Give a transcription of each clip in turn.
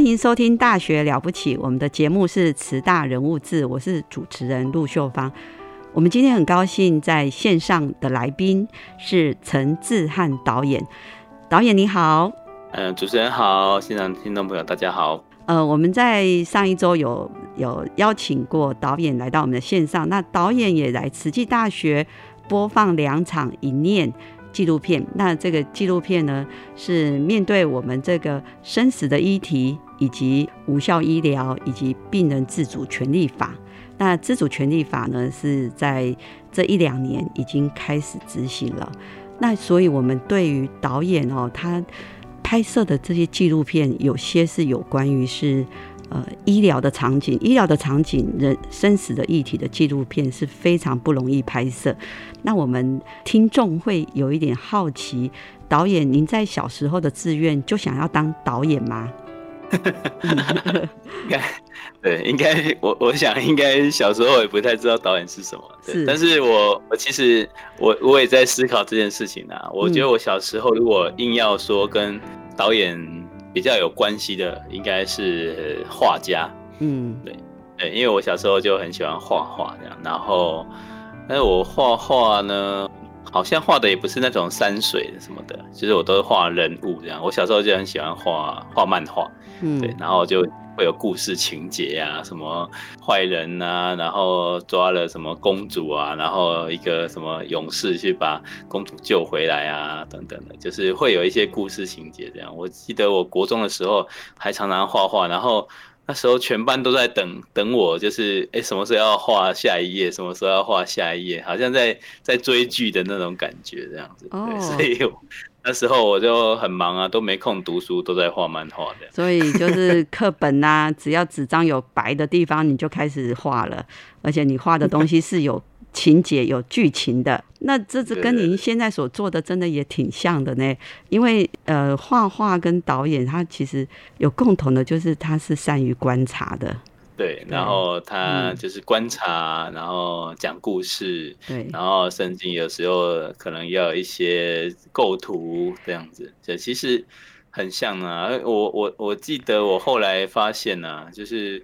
欢迎收听《大学了不起》，我们的节目是慈大人物志，我是主持人陆秀芳。我们今天很高兴在线上的来宾是陈志汉导演，导演你好。嗯，主持人好，现场听众朋友大家好。呃，我们在上一周有有邀请过导演来到我们的线上，那导演也来慈济大学播放两场一念。纪录片，那这个纪录片呢，是面对我们这个生死的议题，以及无效医疗，以及病人自主权利法。那自主权利法呢，是在这一两年已经开始执行了。那所以，我们对于导演哦，他拍摄的这些纪录片，有些是有关于是。呃，医疗的场景，医疗的场景，人生死的议题的纪录片是非常不容易拍摄。那我们听众会有一点好奇，导演，您在小时候的志愿就想要当导演吗？应 该对，应该我我想应该小时候也不太知道导演是什么。是，但是我我其实我我也在思考这件事情啊。我觉得我小时候如果硬要说跟导演。比较有关系的应该是画家，嗯，对对，因为我小时候就很喜欢画画这样，然后，但是我画画呢，好像画的也不是那种山水什么的，其实我都是画人物这样。我小时候就很喜欢画画漫画，嗯，对，然后就。会有故事情节啊，什么坏人啊，然后抓了什么公主啊，然后一个什么勇士去把公主救回来啊，等等的，就是会有一些故事情节这样。我记得我国中的时候还常常画画，然后那时候全班都在等等我，就是哎什么时候要画下一页，什么时候要画下一页，好像在在追剧的那种感觉这样子。哦，所以。那时候我就很忙啊，都没空读书，都在画漫画的。所以就是课本呐，只要纸张有白的地方，你就开始画了。而且你画的东西是有情节、有剧情的。那这是跟您现在所做的真的也挺像的呢。因为呃，画画跟导演他其实有共同的，就是他是善于观察的。对，然后他就是观察，然后讲故事，对，然后甚至有时候可能要一些构图这样子，这其实很像啊。我我我记得我后来发现呢，就是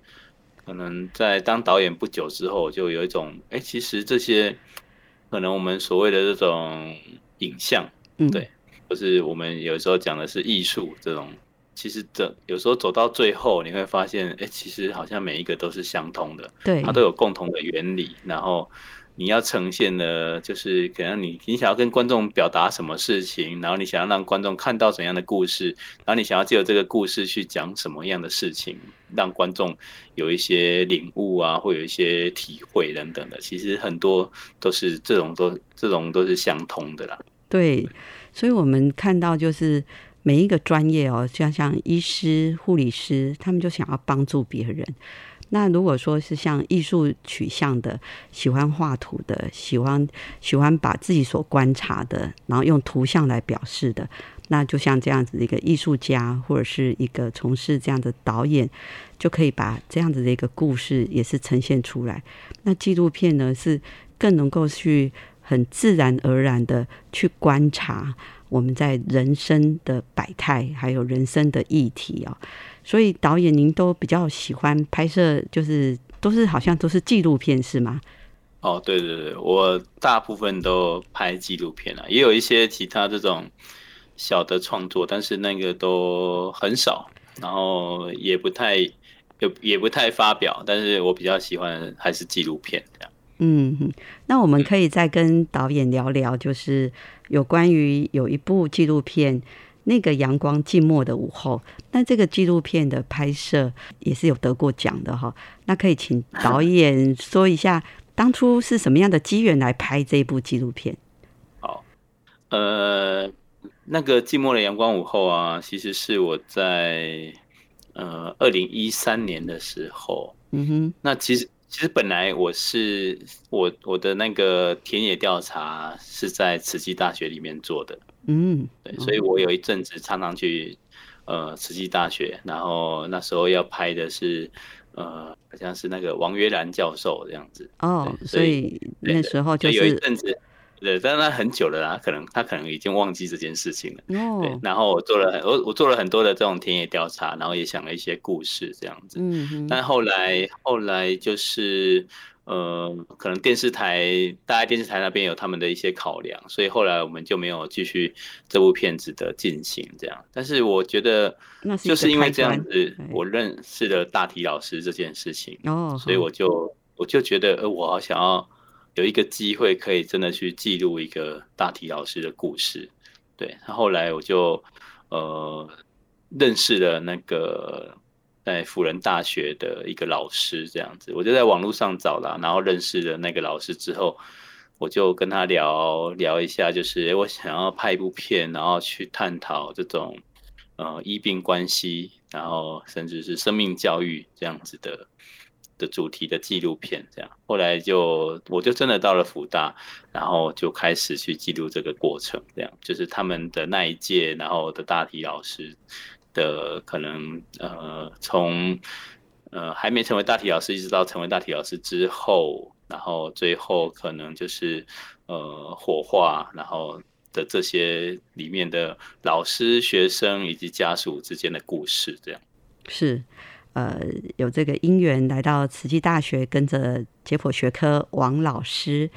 可能在当导演不久之后，就有一种，哎，其实这些可能我们所谓的这种影像，嗯，对，就是我们有时候讲的是艺术这种。其实这有时候走到最后，你会发现，哎，其实好像每一个都是相通的，对，它都有共同的原理。然后你要呈现的，就是可能你你想要跟观众表达什么事情，然后你想要让观众看到怎样的故事，然后你想要借由这个故事去讲什么样的事情，让观众有一些领悟啊，会有一些体会等等的。其实很多都是这种都这种都是相通的啦。对，所以我们看到就是。每一个专业哦，像像医师、护理师，他们就想要帮助别人。那如果说是像艺术取向的，喜欢画图的，喜欢喜欢把自己所观察的，然后用图像来表示的，那就像这样子的一个艺术家，或者是一个从事这样的导演，就可以把这样子的一个故事也是呈现出来。那纪录片呢，是更能够去很自然而然的去观察。我们在人生的百态，还有人生的议题啊。所以导演您都比较喜欢拍摄，就是都是好像都是纪录片是吗？哦，对对对，我大部分都拍纪录片啊，也有一些其他这种小的创作，但是那个都很少，然后也不太也也不太发表，但是我比较喜欢还是纪录片这样。嗯，那我们可以再跟导演聊聊，就是有关于有一部纪录片，那个阳光静默的午后，那这个纪录片的拍摄也是有得过奖的哈。那可以请导演说一下，当初是什么样的机缘来拍这部纪录片？好，呃，那个寂寞的阳光午后啊，其实是我在呃二零一三年的时候，嗯哼，那其实。其实本来我是我我的那个田野调查是在慈济大学里面做的，嗯，对，所以我有一阵子常常去呃慈济大学，然后那时候要拍的是呃好像是那个王约兰教授这样子，哦，所以那时候就是有一阵子。对，但那很久了啦，可能他可能已经忘记这件事情了。哦。对，然后我做了很我我做了很多的这种田野调查，然后也想了一些故事这样子。嗯但后来后来就是呃，可能电视台大家电视台那边有他们的一些考量，所以后来我们就没有继续这部片子的进行这样。但是我觉得，就是因为这样子，我认识了大体老师这件事情。哦。所以我就我就觉得，呃，我好想要。有一个机会可以真的去记录一个大体老师的故事，对。他后来我就呃认识了那个在辅仁大学的一个老师，这样子，我就在网络上找了，然后认识了那个老师之后，我就跟他聊聊一下，就是我想要拍一部片，然后去探讨这种呃医病关系，然后甚至是生命教育这样子的。的主题的纪录片，这样。后来就我就真的到了福大，然后就开始去记录这个过程，这样。就是他们的那一届，然后的大体老师的可能呃从呃还没成为大体老师，一直到成为大体老师之后，然后最后可能就是呃火化，然后的这些里面的老师、学生以及家属之间的故事，这样。是。呃，有这个因缘来到慈济大学，跟着解剖学科王老师，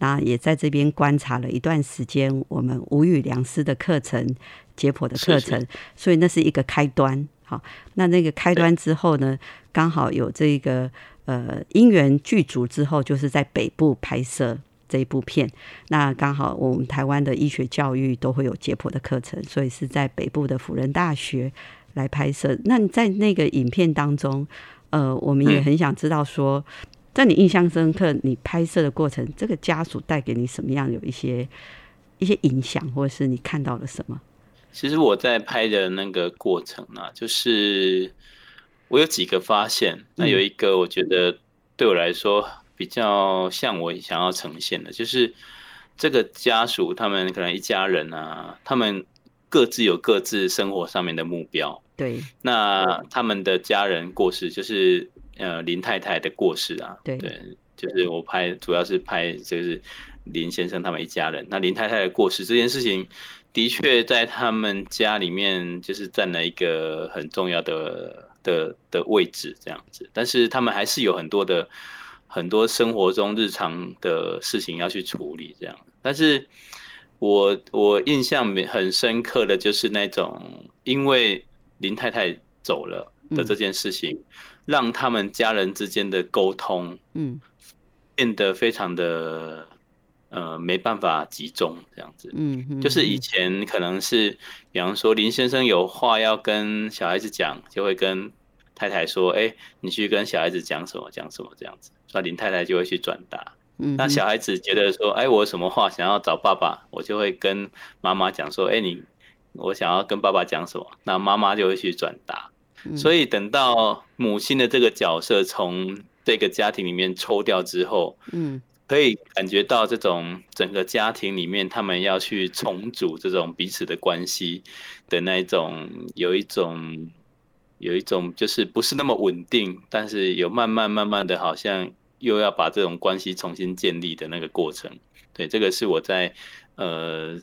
那也在这边观察了一段时间，我们无语良师的课程、解剖的课程，所以那是一个开端。好，那那个开端之后呢，刚好有这个呃因缘具足之后，就是在北部拍摄这一部片。那刚好我们台湾的医学教育都会有解剖的课程，所以是在北部的辅仁大学。来拍摄，那你在那个影片当中，呃，我们也很想知道说，在你印象深刻，你拍摄的过程，这个家属带给你什么样有一些一些影响，或者是你看到了什么？其实我在拍的那个过程呢，就是我有几个发现，那有一个我觉得对我来说比较像我想要呈现的，就是这个家属他们可能一家人啊，他们。各自有各自生活上面的目标。对，那他们的家人过世，就是呃林太太的过世啊。对，就是我拍，主要是拍就是林先生他们一家人。那林太太的过世这件事情，的确在他们家里面就是占了一个很重要的的的位置，这样子。但是他们还是有很多的很多生活中日常的事情要去处理，这样。但是。我我印象很深刻的就是那种，因为林太太走了的这件事情，让他们家人之间的沟通，嗯，变得非常的呃没办法集中这样子，嗯，就是以前可能是，比方说林先生有话要跟小孩子讲，就会跟太太说，哎，你去跟小孩子讲什么讲什么这样子，那林太太就会去转达。那小孩子觉得说，哎，我有什么话想要找爸爸，我就会跟妈妈讲说，哎，你，我想要跟爸爸讲什么，那妈妈就会去转达。所以等到母亲的这个角色从这个家庭里面抽掉之后，嗯，可以感觉到这种整个家庭里面他们要去重组这种彼此的关系的那一种，有一种，有一种就是不是那么稳定，但是有慢慢慢慢的好像。又要把这种关系重新建立的那个过程，对，这个是我在呃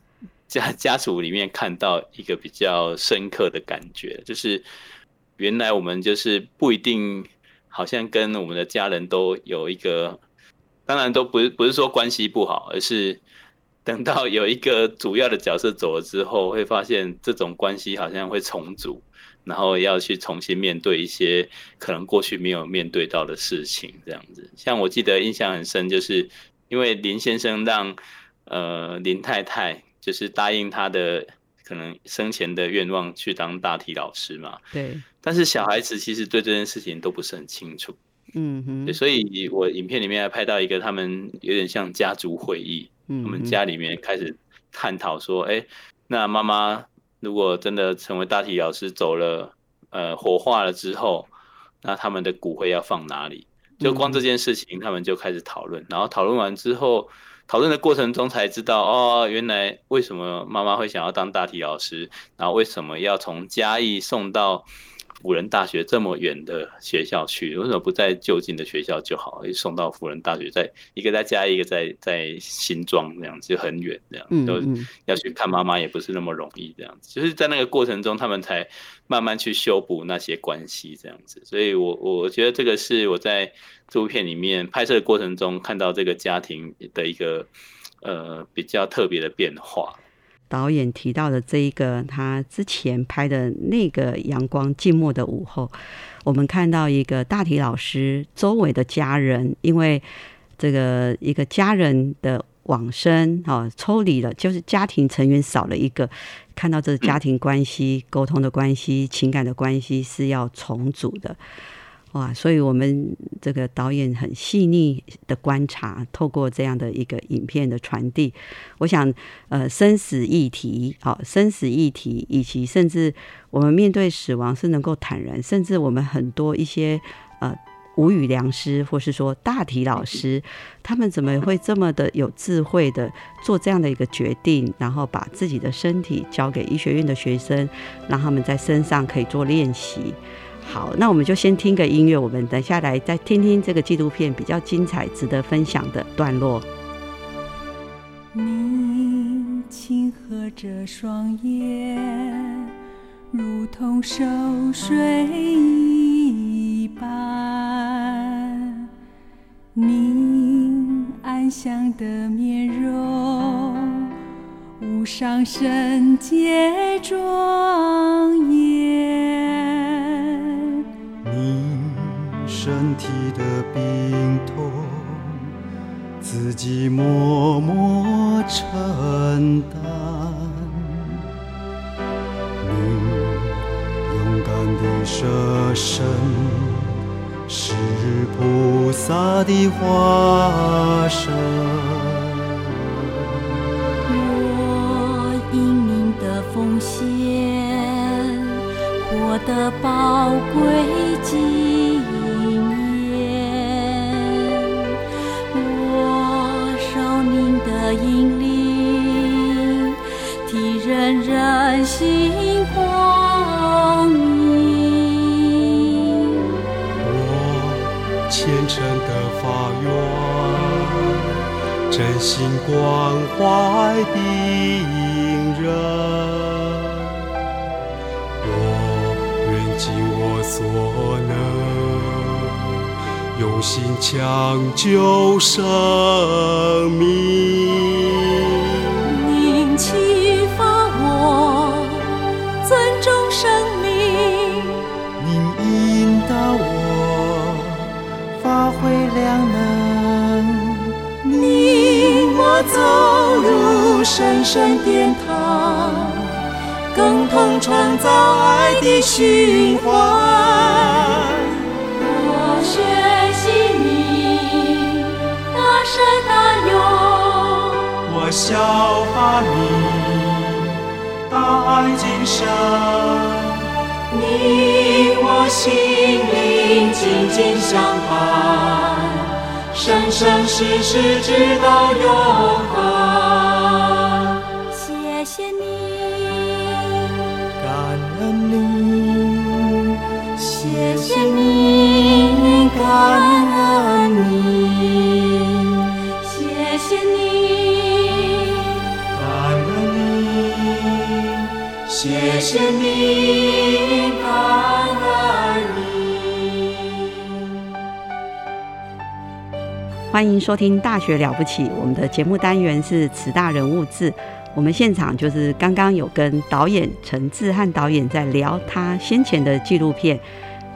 家 家属里面看到一个比较深刻的感觉，就是原来我们就是不一定好像跟我们的家人都有一个，当然都不是不是说关系不好，而是 等到有一个主要的角色走了之后，会发现这种关系好像会重组。然后要去重新面对一些可能过去没有面对到的事情，这样子。像我记得印象很深，就是因为林先生让呃林太太就是答应他的可能生前的愿望去当大体老师嘛。对。但是小孩子其实对这件事情都不是很清楚。嗯哼。所以我影片里面还拍到一个他们有点像家族会议，我们家里面开始探讨说，哎，那妈妈。如果真的成为大体老师走了，呃，火化了之后，那他们的骨灰要放哪里？就光这件事情，他们就开始讨论。然后讨论完之后，讨论的过程中才知道，哦，原来为什么妈妈会想要当大体老师，然后为什么要从嘉义送到。辅仁大学这么远的学校去，为什么不在就近的学校就好？送到辅仁大学，在一个在家，一个在在新庄，这样子就很远，这样都要去看妈妈，也不是那么容易。这样子，就是在那个过程中，他们才慢慢去修补那些关系，这样子。所以，我我觉得这个是我在这部片里面拍摄的过程中看到这个家庭的一个呃比较特别的变化。导演提到的这一个，他之前拍的那个阳光静默的午后，我们看到一个大体老师周围的家人，因为这个一个家人的往生啊，抽离了，就是家庭成员少了一个，看到这家庭关系、沟通的关系、情感的关系是要重组的。哇，所以我们这个导演很细腻的观察，透过这样的一个影片的传递，我想，呃，生死议题，好，生死议题，以及甚至我们面对死亡是能够坦然，甚至我们很多一些呃无语良师，或是说大体老师，他们怎么会这么的有智慧的做这样的一个决定，然后把自己的身体交给医学院的学生，让他们在身上可以做练习。好，那我们就先听个音乐，我们等下来再听听这个纪录片比较精彩、值得分享的段落。你轻合着双眼，如同熟睡一般，你安详的面容，无上圣洁庄严。身体的病痛，自己默默承担。你勇敢的舍身，是菩萨的化身。我英明的奉献，获得宝贵的引领，替人人心光明。我虔诚的发愿，真心关怀病人。我愿尽我所能。用心抢救生命，入神圣殿堂，共同创造爱的循环。我学习你大慈大勇，我效法你，大爱今生，你我心灵紧紧相伴，生生世世直到永恒。谢谢你，感恩你，谢谢你，感恩你，谢谢你，感恩你，谢谢你，感恩你。欢迎收听《大学了不起》，我们的节目单元是“此大人物志”。我们现场就是刚刚有跟导演陈志汉导演在聊他先前的纪录片《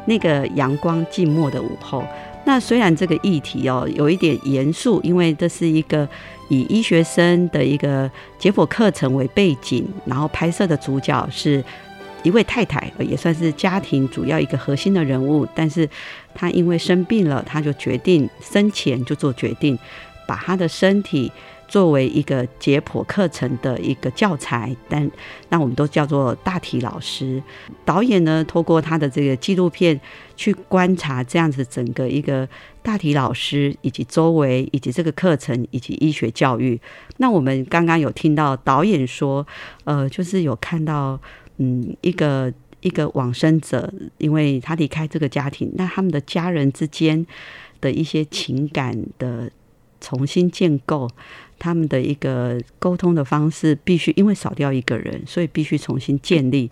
那个阳光静默的午后》。那虽然这个议题哦有一点严肃，因为这是一个以医学生的一个解剖课程为背景，然后拍摄的主角是一位太太，也算是家庭主要一个核心的人物。但是她因为生病了，她就决定生前就做决定，把她的身体。作为一个解剖课程的一个教材，但那我们都叫做大体老师。导演呢，透过他的这个纪录片去观察这样子整个一个大体老师以及周围以及这个课程以及医学教育。那我们刚刚有听到导演说，呃，就是有看到，嗯，一个一个往生者，因为他离开这个家庭，那他们的家人之间的一些情感的重新建构。他们的一个沟通的方式必须，因为少掉一个人，所以必须重新建立。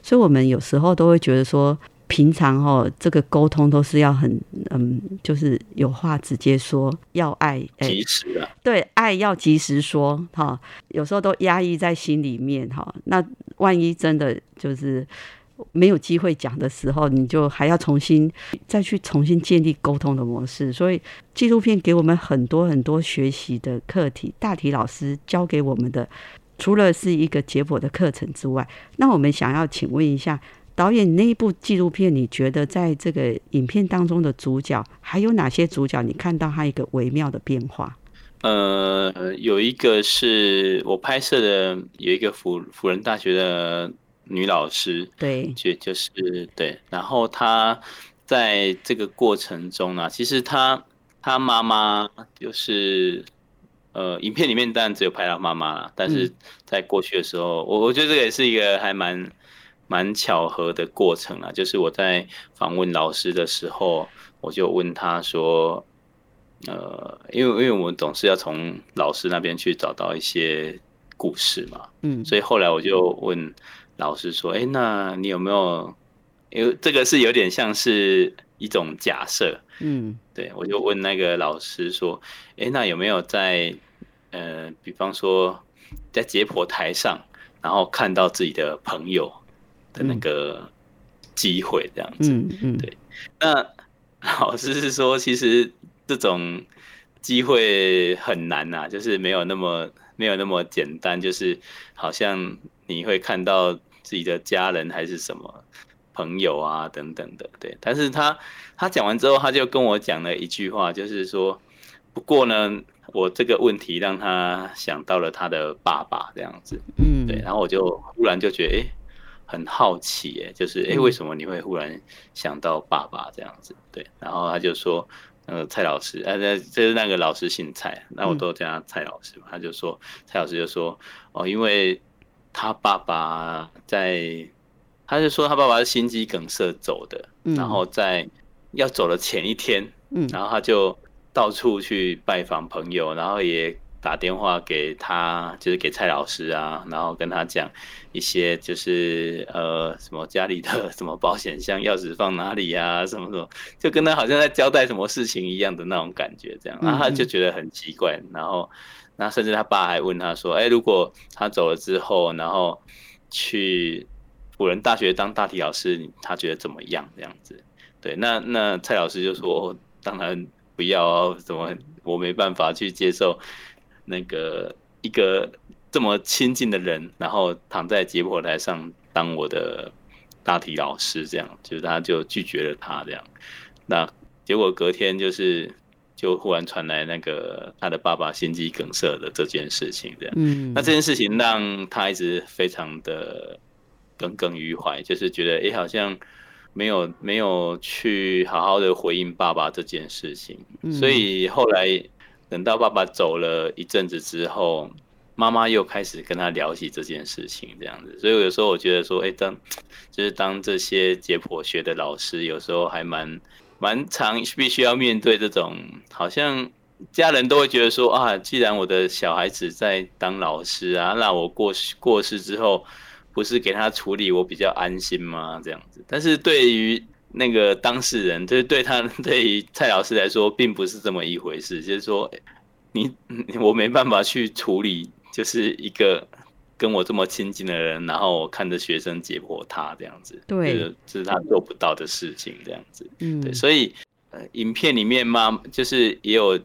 所以我们有时候都会觉得说，平常哦，这个沟通都是要很嗯，就是有话直接说，要爱及时啊，对，爱要及时说哈。有时候都压抑在心里面哈，那万一真的就是。没有机会讲的时候，你就还要重新再去重新建立沟通的模式。所以纪录片给我们很多很多学习的课题。大体老师教给我们的，除了是一个解剖的课程之外，那我们想要请问一下导演，那一部纪录片，你觉得在这个影片当中的主角还有哪些主角？你看到他一个微妙的变化？呃，有一个是我拍摄的，有一个辅辅仁大学的。女老师对，就就是对，然后她在这个过程中呢，其实她她妈妈就是呃，影片里面当然只有拍到妈妈了，但是在过去的时候，我我觉得这个也是一个还蛮蛮巧合的过程啊。就是我在访问老师的时候，我就问他说，呃，因为因为我们总是要从老师那边去找到一些故事嘛，嗯，所以后来我就问。老师说：“哎，那你有没有？因为这个是有点像是一种假设，嗯，对我就问那个老师说：，哎，那有没有在呃，比方说在解剖台上，然后看到自己的朋友的那个机会这样子？嗯嗯，对。那老师是说，其实这种机会很难呐，就是没有那么没有那么简单，就是好像。”你会看到自己的家人还是什么朋友啊等等的，对。但是他他讲完之后，他就跟我讲了一句话，就是说，不过呢，我这个问题让他想到了他的爸爸这样子，嗯，对。然后我就忽然就觉得，哎，很好奇，哎，就是，哎，为什么你会忽然想到爸爸这样子？对。然后他就说，呃，蔡老师，呃，这这是那个老师姓蔡，那我都叫他蔡老师嘛。他就说，蔡老师就说，哦，因为。他爸爸在，他就说他爸爸是心肌梗塞走的，然后在要走的前一天，嗯然后他就到处去拜访朋友，然后也打电话给他，就是给蔡老师啊，然后跟他讲一些就是呃什么家里的 什么保险箱钥匙放哪里呀，什么什么，就跟他好像在交代什么事情一样的那种感觉，这样，然后他就觉得很奇怪，然后。那甚至他爸还问他说：“哎，如果他走了之后，然后去辅仁大学当大体老师，他觉得怎么样？这样子，对？那那蔡老师就说：当然不要，怎么我没办法去接受那个一个这么亲近的人，然后躺在解剖台上当我的大体老师，这样，就是他就拒绝了他这样。那结果隔天就是。”就忽然传来那个他的爸爸心肌梗塞的这件事情，这样，嗯，那这件事情让他一直非常的耿耿于怀，就是觉得哎，好像没有没有去好好的回应爸爸这件事情，所以后来等到爸爸走了一阵子之后，妈妈又开始跟他聊起这件事情，这样子，所以有时候我觉得说，哎，当就是当这些解剖学的老师，有时候还蛮。蛮常必须要面对这种，好像家人都会觉得说啊，既然我的小孩子在当老师啊，那我过过世之后，不是给他处理我比较安心吗？这样子。但是对于那个当事人，就是对他 对于蔡老师来说，并不是这么一回事。就是说，你我没办法去处理，就是一个跟我这么亲近的人，然后我看着学生解剖他这样子，对，这是他做不到的事情，这样子。嗯，对，所以呃，影片里面妈就是也有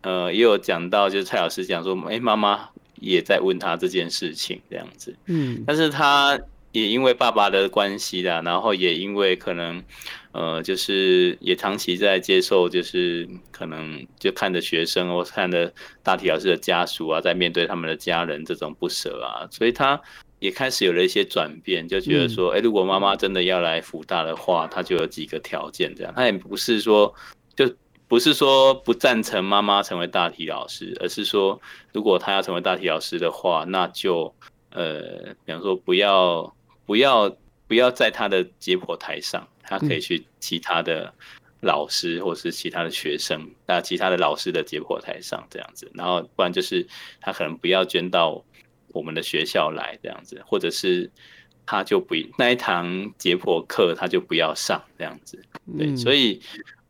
呃也有讲到，就是蔡老师讲说，哎，妈妈也在问他这件事情这样子。嗯，但是他。也因为爸爸的关系啦，然后也因为可能，呃，就是也长期在接受，就是可能就看着学生或看着大体老师的家属啊，在面对他们的家人这种不舍啊，所以他也开始有了一些转变，就觉得说，哎，如果妈妈真的要来福大的话，他就有几个条件这样。他也不是说，就不是说不赞成妈妈成为大体老师，而是说，如果他要成为大体老师的话，那就呃，比方说不要。不要不要在他的解剖台上，他可以去其他的老师或是其他的学生，那其他的老师的解剖台上这样子，然后不然就是他可能不要捐到我们的学校来这样子，或者是他就不那一堂解剖课他就不要上这样子。对，所以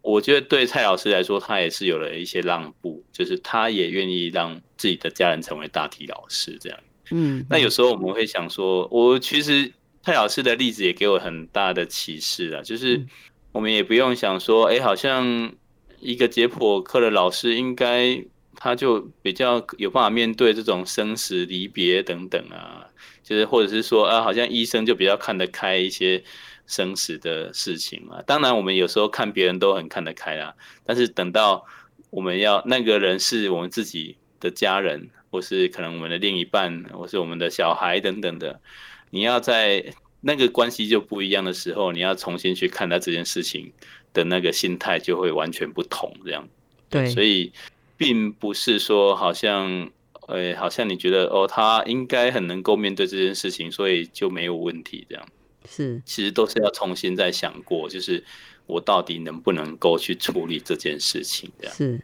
我觉得对蔡老师来说，他也是有了一些让步，就是他也愿意让自己的家人成为大体老师这样。嗯，那有时候我们会想说，我其实。蔡老师的例子也给我很大的启示啊，就是我们也不用想说，哎，好像一个解剖课的老师应该他就比较有办法面对这种生死离别等等啊，就是或者是说啊，好像医生就比较看得开一些生死的事情啊。当然，我们有时候看别人都很看得开啊，但是等到我们要那个人是我们自己的家人，或是可能我们的另一半，或是我们的小孩等等的。你要在那个关系就不一样的时候，你要重新去看待这件事情的那个心态就会完全不同。这样，对，所以并不是说好像，呃，好像你觉得哦，他应该很能够面对这件事情，所以就没有问题。这样是，其实都是要重新再想过，就是我到底能不能够去处理这件事情。这样是，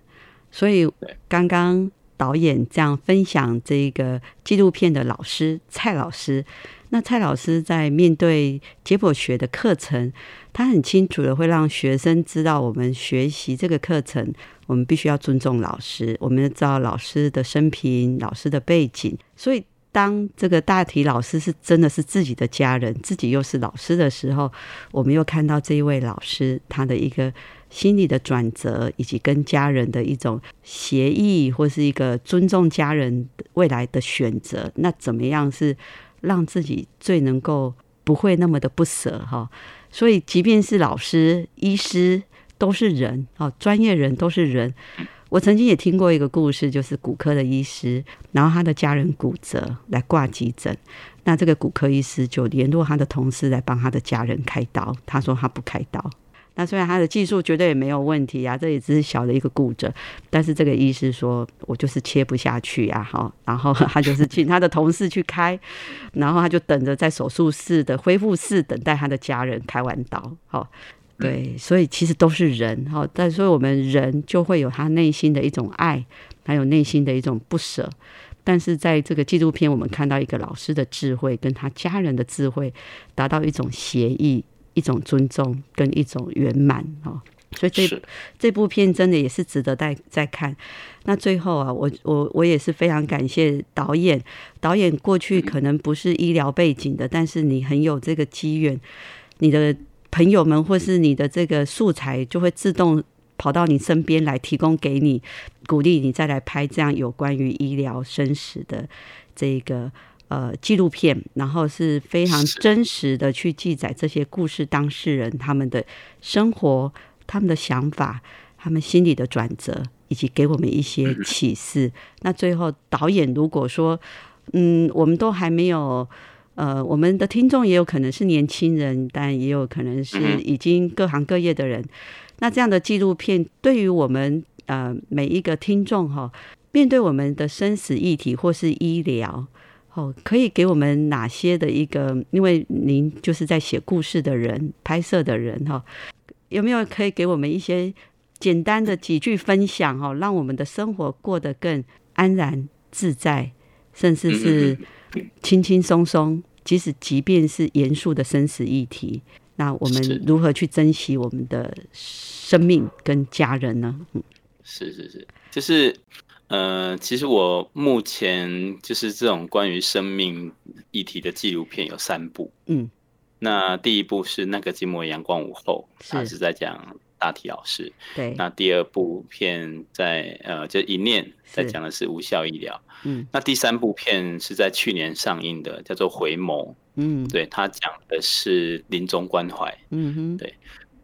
所以刚刚导演这样分享这个纪录片的老师蔡老师。那蔡老师在面对解剖学的课程，他很清楚的会让学生知道，我们学习这个课程，我们必须要尊重老师，我们要知道老师的生平、老师的背景。所以，当这个大体老师是真的是自己的家人，自己又是老师的时候，我们又看到这一位老师他的一个心理的转折，以及跟家人的一种协议，或是一个尊重家人未来的选择。那怎么样是？让自己最能够不会那么的不舍哈，所以即便是老师、医师都是人哦，专业人都是人。我曾经也听过一个故事，就是骨科的医师，然后他的家人骨折来挂急诊，那这个骨科医师就联络他的同事来帮他的家人开刀，他说他不开刀。那虽然他的技术绝对也没有问题啊，这也只是小的一个骨折，但是这个医师说我就是切不下去呀，哈，然后他就是请他的同事去开，然后他就等着在手术室的恢复室等待他的家人开完刀，好，对，所以其实都是人，哈，但所以我们人就会有他内心的一种爱，还有内心的一种不舍，但是在这个纪录片，我们看到一个老师的智慧跟他家人的智慧，达到一种协议。一种尊重跟一种圆满哦，所以这这部片真的也是值得再再看。那最后啊，我我我也是非常感谢导演。导演过去可能不是医疗背景的，但是你很有这个机缘，你的朋友们或是你的这个素材就会自动跑到你身边来提供给你鼓励，你再来拍这样有关于医疗生死的这个。呃，纪录片，然后是非常真实的去记载这些故事当事人他们的生活、他们的想法、他们心里的转折，以及给我们一些启示。那最后导演如果说，嗯，我们都还没有，呃，我们的听众也有可能是年轻人，但也有可能是已经各行各业的人。那这样的纪录片对于我们呃每一个听众哈，面对我们的生死议题或是医疗。哦，可以给我们哪些的一个？因为您就是在写故事的人、拍摄的人哈，有没有可以给我们一些简单的几句分享哈，让我们的生活过得更安然自在，甚至是轻轻松松。即使即便是严肃的生死议题，那我们如何去珍惜我们的生命跟家人呢？嗯，是是是，就是呃，其实我目前就是这种关于生命议题的纪录片有三部。嗯，那第一部是那个寂寞阳光午后，他是在讲。大体老师，对，那第二部片在呃，就一念在讲的是无效医疗，嗯，那第三部片是在去年上映的，叫做回眸，嗯，对他讲的是临终关怀，嗯哼，对，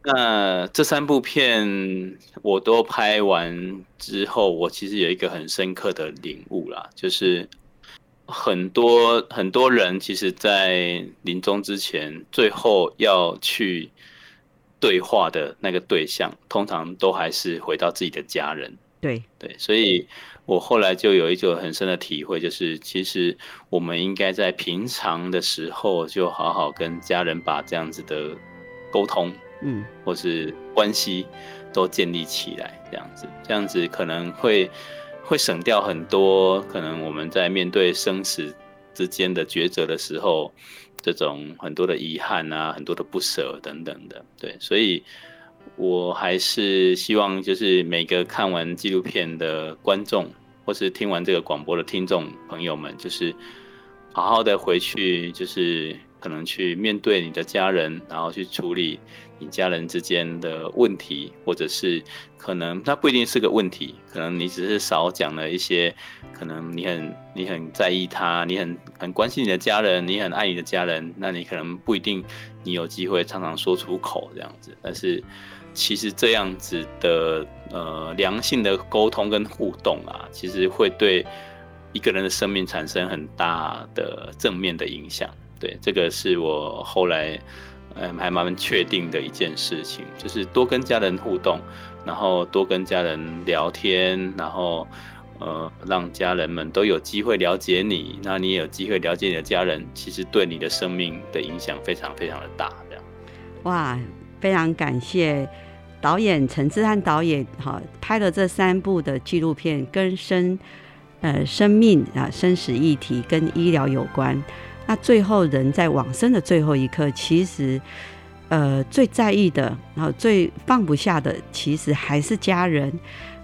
那这三部片我都拍完之后，我其实有一个很深刻的领悟啦，就是很多很多人其实，在临终之前，最后要去。对话的那个对象，通常都还是回到自己的家人。对对，所以我后来就有一种很深的体会，就是其实我们应该在平常的时候，就好好跟家人把这样子的沟通，嗯，或是关系都建立起来，这样子，这样子可能会会省掉很多可能我们在面对生死之间的抉择的时候。这种很多的遗憾啊，很多的不舍等等的，对，所以我还是希望，就是每个看完纪录片的观众，或是听完这个广播的听众朋友们，就是好好的回去，就是可能去面对你的家人，然后去处理。你家人之间的问题，或者是可能它不一定是个问题，可能你只是少讲了一些，可能你很你很在意他，你很很关心你的家人，你很爱你的家人，那你可能不一定你有机会常常说出口这样子。但是其实这样子的呃良性的沟通跟互动啊，其实会对一个人的生命产生很大的正面的影响。对，这个是我后来。嗯，还蛮确定的一件事情，就是多跟家人互动，然后多跟家人聊天，然后呃，让家人们都有机会了解你，那你也有机会了解你的家人，其实对你的生命的影响非常非常的大。这样，哇，非常感谢导演陈志汉导演哈，拍了这三部的纪录片，跟生呃生命啊生死议题跟医疗有关。那最后人在往生的最后一刻，其实，呃，最在意的，然后最放不下的，其实还是家人。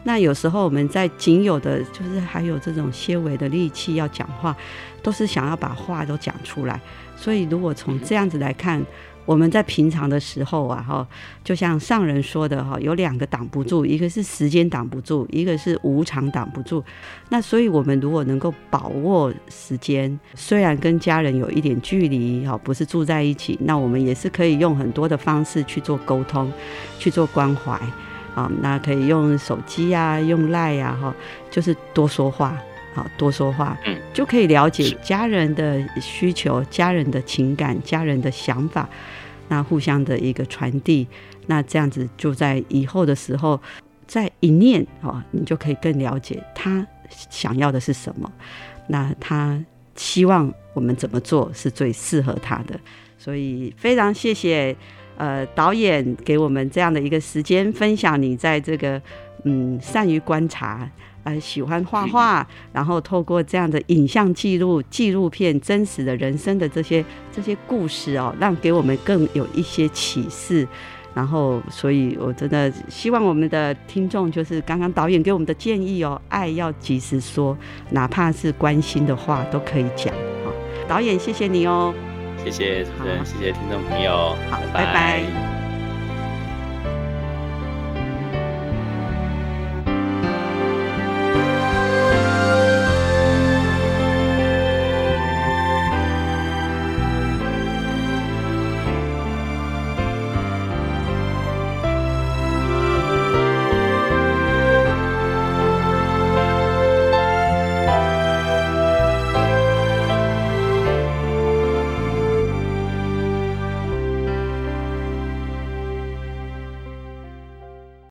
那有时候我们在仅有的，就是还有这种些微的力气要讲话，都是想要把话都讲出来。所以如果从这样子来看。我们在平常的时候啊，哈，就像上人说的哈，有两个挡不住，一个是时间挡不住，一个是无常挡不住。那所以，我们如果能够把握时间，虽然跟家人有一点距离，哈，不是住在一起，那我们也是可以用很多的方式去做沟通，去做关怀啊。那可以用手机呀，用赖呀，哈，就是多说话，好，多说话，嗯，就可以了解家人的需求、家人的情感、家人的想法。那互相的一个传递，那这样子就在以后的时候，在一念哦，你就可以更了解他想要的是什么，那他希望我们怎么做是最适合他的。所以非常谢谢呃导演给我们这样的一个时间，分享你在这个嗯善于观察。呃，喜欢画画，然后透过这样的影像记录、纪录片、真实的人生的这些这些故事哦，让给我们更有一些启示。然后，所以我真的希望我们的听众，就是刚刚导演给我们的建议哦，爱要及时说，哪怕是关心的话都可以讲。好，导演，谢谢你哦，谢谢主持人，谢谢听众朋友，好，拜拜。